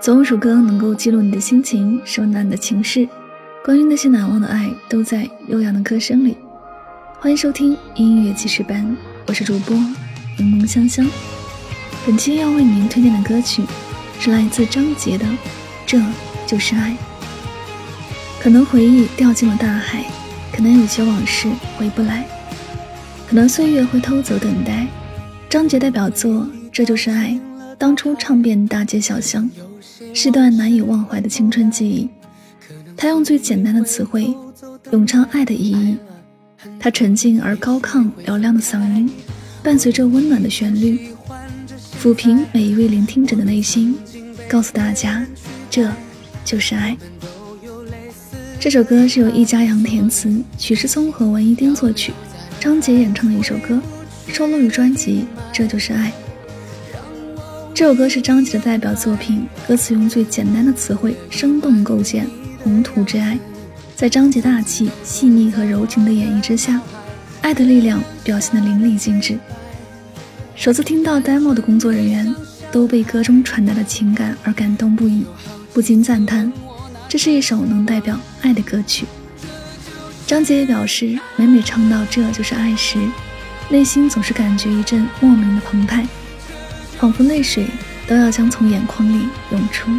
总有首歌能够记录你的心情，收纳你的情绪。关于那些难忘的爱，都在悠扬的歌声里。欢迎收听音乐记事班，我是主播柠檬香香。本期要为您推荐的歌曲是来自张杰的《这就是爱》。可能回忆掉进了大海，可能有些往事回不来，可能岁月会偷走等待。张杰代表作《这就是爱》，当初唱遍大街小巷。是段难以忘怀的青春记忆。他用最简单的词汇咏唱爱的意义。他沉静而高亢嘹亮的嗓音，伴随着温暖的旋律，抚平每一位聆听者的内心，告诉大家，这就是爱。这首歌是由易家扬填词，许世松和文一丁作曲，张杰演唱的一首歌，收录于专辑《这就是爱》。这首歌是张杰的代表作品，歌词用最简单的词汇，生动构建宏图之爱。在张杰大气、细腻和柔情的演绎之下，爱的力量表现得淋漓尽致。首次听到 demo 的工作人员都被歌中传达的情感而感动不已，不禁赞叹：这是一首能代表爱的歌曲。张杰也表示，每每唱到这就是爱时，内心总是感觉一阵莫名的澎湃。仿佛泪水都要将从眼眶里涌出。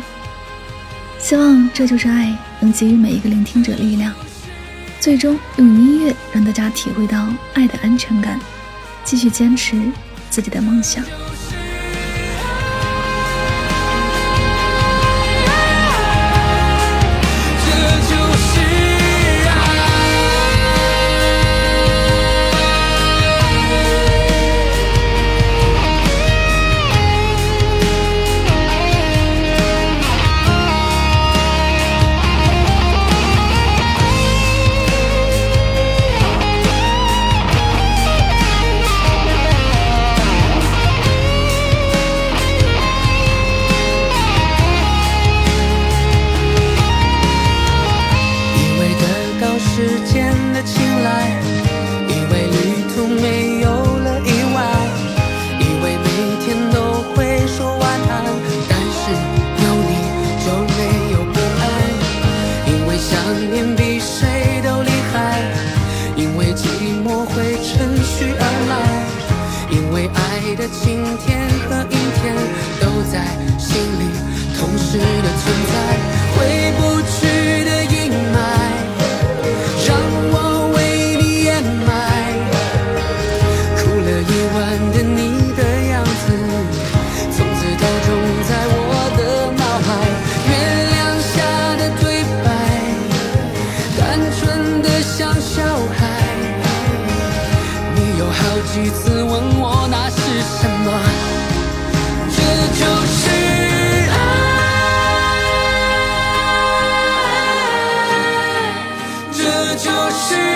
希望这就是爱，能给予每一个聆听者力量，最终用音乐让大家体会到爱的安全感，继续坚持自己的梦想。想念比谁都厉害因为寂寞会趁虚而来因为爱的晴天和自问我那是什么？这就是爱。这就是。